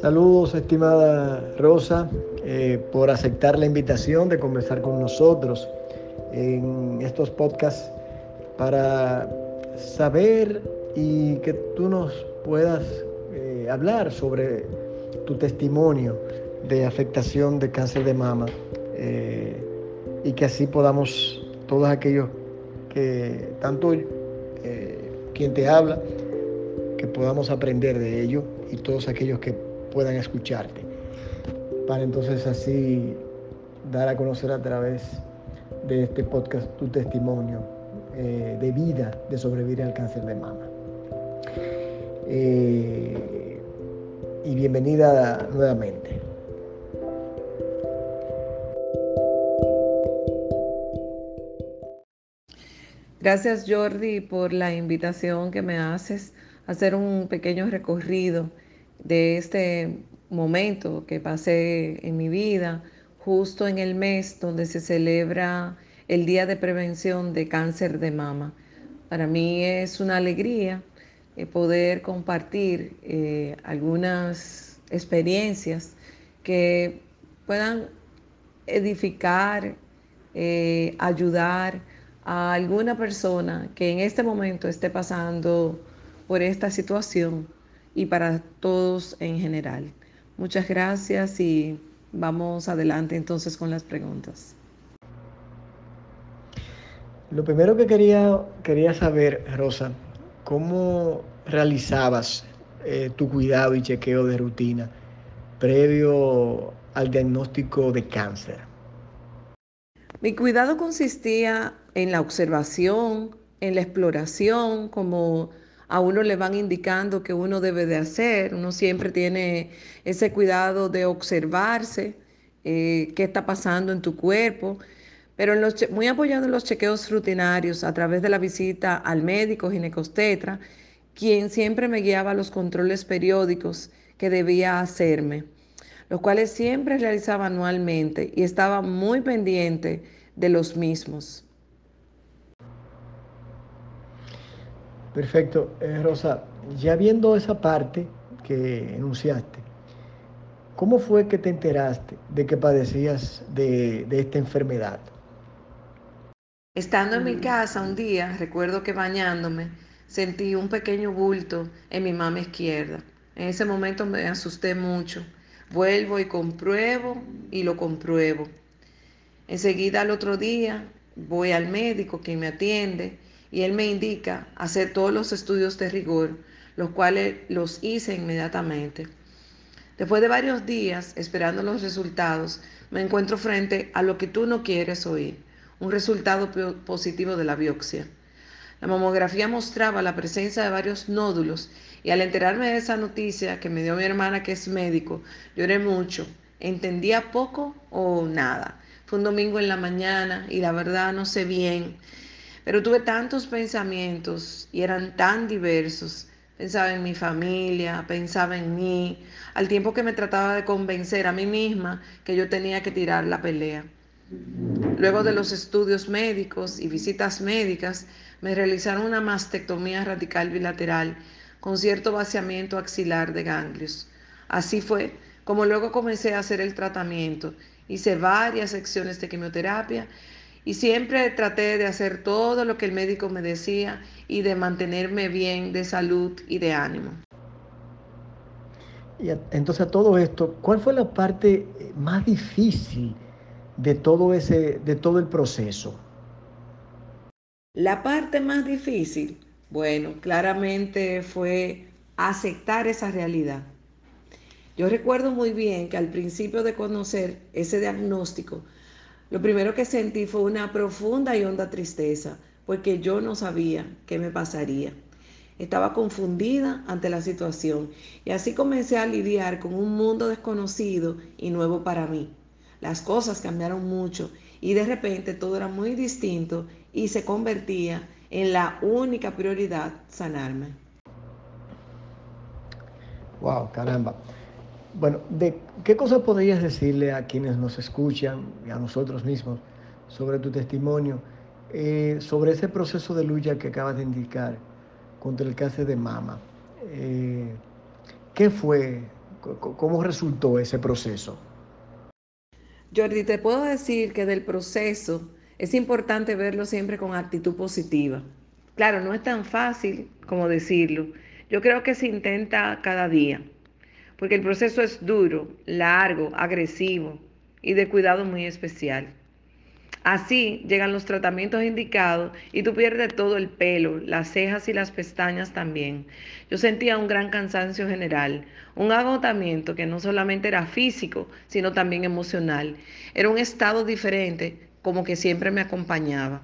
Saludos, estimada Rosa, eh, por aceptar la invitación de conversar con nosotros en estos podcasts para saber y que tú nos puedas eh, hablar sobre tu testimonio de afectación de cáncer de mama eh, y que así podamos todos aquellos que, tanto quien te habla, que podamos aprender de ello y todos aquellos que puedan escucharte, para entonces así dar a conocer a través de este podcast tu testimonio eh, de vida de sobrevivir al cáncer de mama. Eh, y bienvenida nuevamente. Gracias Jordi por la invitación que me haces a hacer un pequeño recorrido de este momento que pasé en mi vida, justo en el mes donde se celebra el Día de Prevención de Cáncer de Mama. Para mí es una alegría eh, poder compartir eh, algunas experiencias que puedan edificar, eh, ayudar a alguna persona que en este momento esté pasando por esta situación y para todos en general. Muchas gracias y vamos adelante entonces con las preguntas. Lo primero que quería, quería saber, Rosa, ¿cómo realizabas eh, tu cuidado y chequeo de rutina previo al diagnóstico de cáncer? Mi cuidado consistía en la observación, en la exploración, como a uno le van indicando que uno debe de hacer. Uno siempre tiene ese cuidado de observarse, eh, qué está pasando en tu cuerpo, pero muy apoyado en los chequeos rutinarios a través de la visita al médico ginecostetra, quien siempre me guiaba los controles periódicos que debía hacerme los cuales siempre realizaba anualmente y estaba muy pendiente de los mismos. Perfecto. Eh, Rosa, ya viendo esa parte que enunciaste, ¿cómo fue que te enteraste de que padecías de, de esta enfermedad? Estando en mi casa un día, recuerdo que bañándome, sentí un pequeño bulto en mi mama izquierda. En ese momento me asusté mucho Vuelvo y compruebo y lo compruebo. Enseguida al otro día voy al médico que me atiende y él me indica hacer todos los estudios de rigor, los cuales los hice inmediatamente. Después de varios días esperando los resultados, me encuentro frente a lo que tú no quieres oír, un resultado positivo de la biopsia. La mamografía mostraba la presencia de varios nódulos y al enterarme de esa noticia que me dio mi hermana que es médico, lloré mucho. Entendía poco o nada. Fue un domingo en la mañana y la verdad no sé bien, pero tuve tantos pensamientos y eran tan diversos. Pensaba en mi familia, pensaba en mí, al tiempo que me trataba de convencer a mí misma que yo tenía que tirar la pelea. Luego de los estudios médicos y visitas médicas, me realizaron una mastectomía radical bilateral con cierto vaciamiento axilar de ganglios. Así fue como luego comencé a hacer el tratamiento. Hice varias secciones de quimioterapia y siempre traté de hacer todo lo que el médico me decía y de mantenerme bien de salud y de ánimo. Y entonces a todo esto, ¿cuál fue la parte más difícil de todo ese de todo el proceso? La parte más difícil, bueno, claramente fue aceptar esa realidad. Yo recuerdo muy bien que al principio de conocer ese diagnóstico, lo primero que sentí fue una profunda y honda tristeza, porque yo no sabía qué me pasaría. Estaba confundida ante la situación y así comencé a lidiar con un mundo desconocido y nuevo para mí. Las cosas cambiaron mucho y de repente todo era muy distinto y se convertía en la única prioridad sanarme. Wow, caramba. Bueno, ¿de qué cosas podrías decirle a quienes nos escuchan y a nosotros mismos sobre tu testimonio, eh, sobre ese proceso de lucha que acabas de indicar contra el cáncer de mama? Eh, ¿Qué fue? ¿Cómo resultó ese proceso? Jordi, te puedo decir que del proceso es importante verlo siempre con actitud positiva. Claro, no es tan fácil como decirlo. Yo creo que se intenta cada día, porque el proceso es duro, largo, agresivo y de cuidado muy especial. Así llegan los tratamientos indicados y tú pierdes todo el pelo, las cejas y las pestañas también. Yo sentía un gran cansancio general, un agotamiento que no solamente era físico, sino también emocional. Era un estado diferente, como que siempre me acompañaba.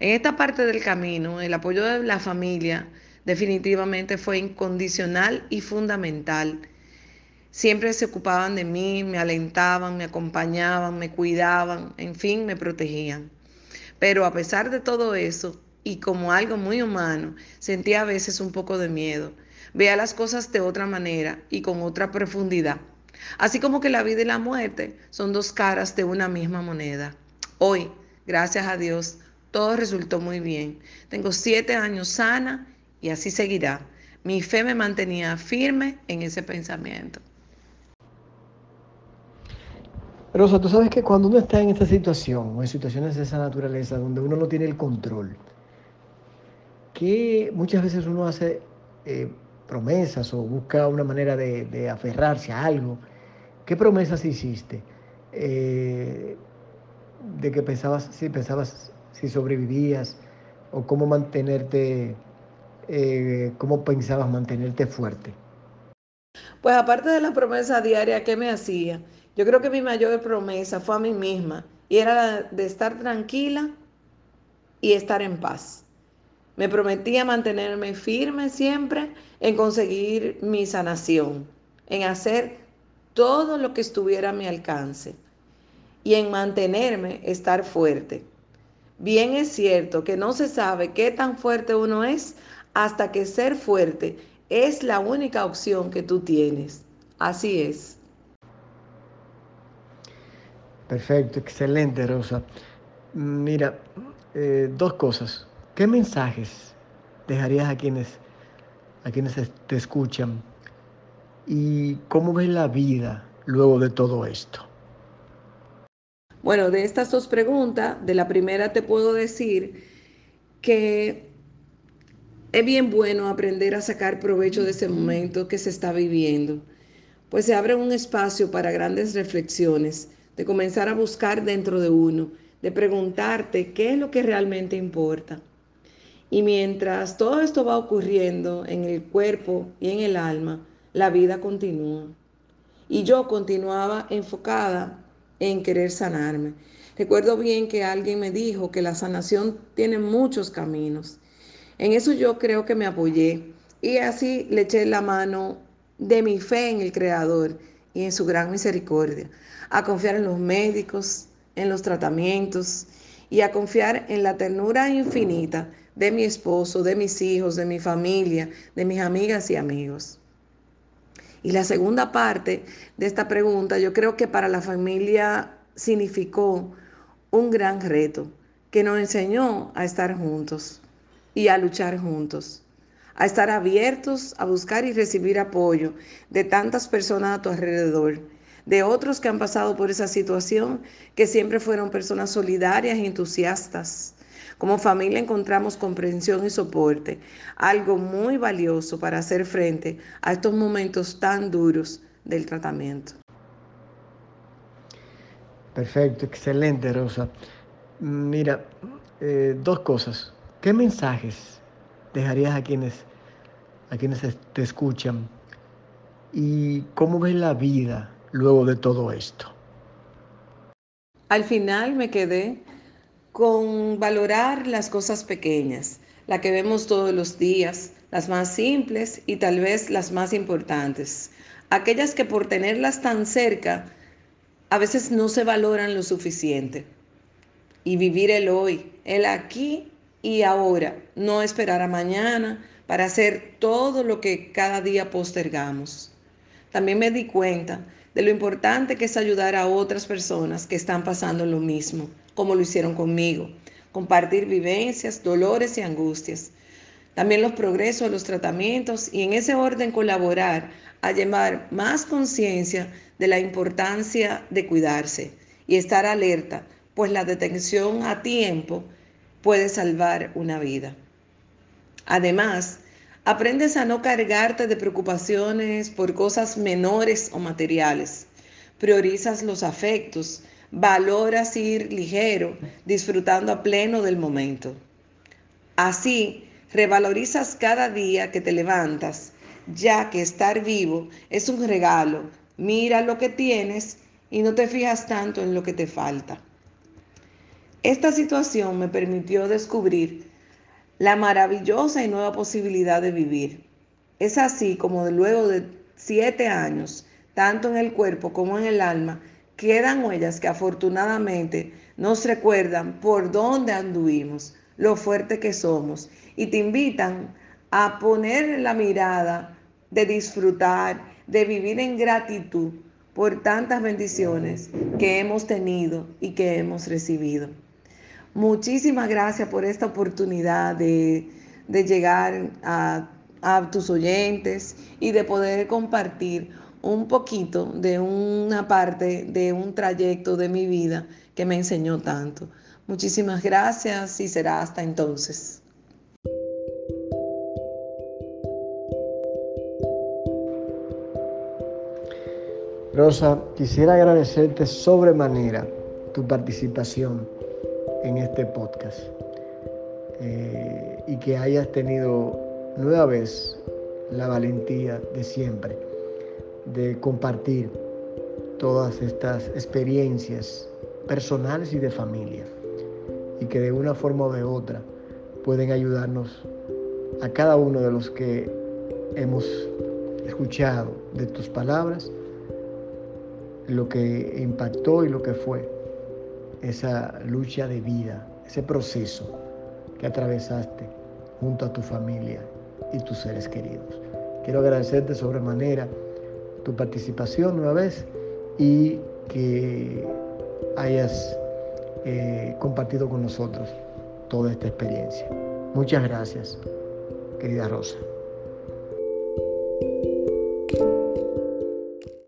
En esta parte del camino, el apoyo de la familia definitivamente fue incondicional y fundamental Siempre se ocupaban de mí, me alentaban, me acompañaban, me cuidaban, en fin, me protegían. Pero a pesar de todo eso, y como algo muy humano, sentía a veces un poco de miedo. Veía las cosas de otra manera y con otra profundidad. Así como que la vida y la muerte son dos caras de una misma moneda. Hoy, gracias a Dios, todo resultó muy bien. Tengo siete años sana y así seguirá. Mi fe me mantenía firme en ese pensamiento. Rosa, tú sabes que cuando uno está en esta situación o en situaciones de esa naturaleza donde uno no tiene el control, que muchas veces uno hace eh, promesas o busca una manera de, aferrarse a algo. ¿Qué promesas hiciste? Eh, de que pensabas, si pensabas si sobrevivías o cómo mantenerte, eh, cómo pensabas mantenerte fuerte. Pues aparte de la promesa diaria que me hacía, yo creo que mi mayor promesa fue a mí misma y era la de estar tranquila y estar en paz. Me prometía mantenerme firme siempre en conseguir mi sanación, en hacer todo lo que estuviera a mi alcance y en mantenerme estar fuerte. Bien es cierto que no se sabe qué tan fuerte uno es hasta que ser fuerte es la única opción que tú tienes. Así es. Perfecto, excelente, Rosa. Mira, eh, dos cosas. ¿Qué mensajes dejarías a quienes, a quienes te escuchan? ¿Y cómo ves la vida luego de todo esto? Bueno, de estas dos preguntas, de la primera te puedo decir que es bien bueno aprender a sacar provecho de ese momento que se está viviendo, pues se abre un espacio para grandes reflexiones de comenzar a buscar dentro de uno, de preguntarte qué es lo que realmente importa. Y mientras todo esto va ocurriendo en el cuerpo y en el alma, la vida continúa. Y yo continuaba enfocada en querer sanarme. Recuerdo bien que alguien me dijo que la sanación tiene muchos caminos. En eso yo creo que me apoyé y así le eché la mano de mi fe en el Creador y en su gran misericordia a confiar en los médicos, en los tratamientos y a confiar en la ternura infinita de mi esposo, de mis hijos, de mi familia, de mis amigas y amigos. Y la segunda parte de esta pregunta, yo creo que para la familia significó un gran reto que nos enseñó a estar juntos y a luchar juntos, a estar abiertos a buscar y recibir apoyo de tantas personas a tu alrededor de otros que han pasado por esa situación, que siempre fueron personas solidarias y entusiastas. Como familia encontramos comprensión y soporte, algo muy valioso para hacer frente a estos momentos tan duros del tratamiento. Perfecto, excelente, Rosa. Mira, eh, dos cosas. ¿Qué mensajes dejarías a quienes, a quienes te escuchan? ¿Y cómo ves la vida luego de todo esto? Al final me quedé con valorar las cosas pequeñas, las que vemos todos los días, las más simples y tal vez las más importantes. Aquellas que por tenerlas tan cerca a veces no se valoran lo suficiente. Y vivir el hoy, el aquí y ahora, no esperar a mañana para hacer todo lo que cada día postergamos. También me di cuenta de lo importante que es ayudar a otras personas que están pasando lo mismo, como lo hicieron conmigo, compartir vivencias, dolores y angustias. también los progresos los tratamientos y en ese orden colaborar a llevar más conciencia de la importancia de cuidarse y estar alerta, pues la detención a tiempo puede salvar una vida. Además, aprendes a no cargarte de preocupaciones por cosas menores o materiales. Priorizas los afectos, valoras ir ligero, disfrutando a pleno del momento. Así, Revalorizas cada día que te levantas, ya que estar vivo es un regalo. Mira lo que tienes y no te fijas tanto en lo que te falta. Esta situación me permitió descubrir la maravillosa y nueva posibilidad de vivir. Es así como luego de siete años, tanto en el cuerpo como en el alma, quedan huellas que afortunadamente nos recuerdan por dónde anduvimos, lo fuerte que somos y te invitan a poner la mirada de disfrutar, de vivir en gratitud por tantas bendiciones que hemos tenido y que hemos recibido. Muchísimas gracias por esta oportunidad de, llegar a, a tus oyentes y de poder compartir un poquito de una parte de un trayecto de mi vida que me enseñó tanto. Muchísimas gracias y será hasta entonces. Rosa, quisiera agradecerte sobremanera tu participación en este podcast eh, y que hayas tenido nueva vez la valentía de siempre de compartir todas estas experiencias personales y de familia y que de una forma o de otra pueden ayudarnos a cada uno de los que hemos escuchado de tus palabras lo que impactó y lo que fue esa lucha de vida, ese proceso que atravesaste junto a tu familia y tus seres queridos. Quiero agradecerte sobremanera tu participación una vez y que hayas eh, compartido con nosotros toda esta experiencia. Muchas gracias, querida Rosa.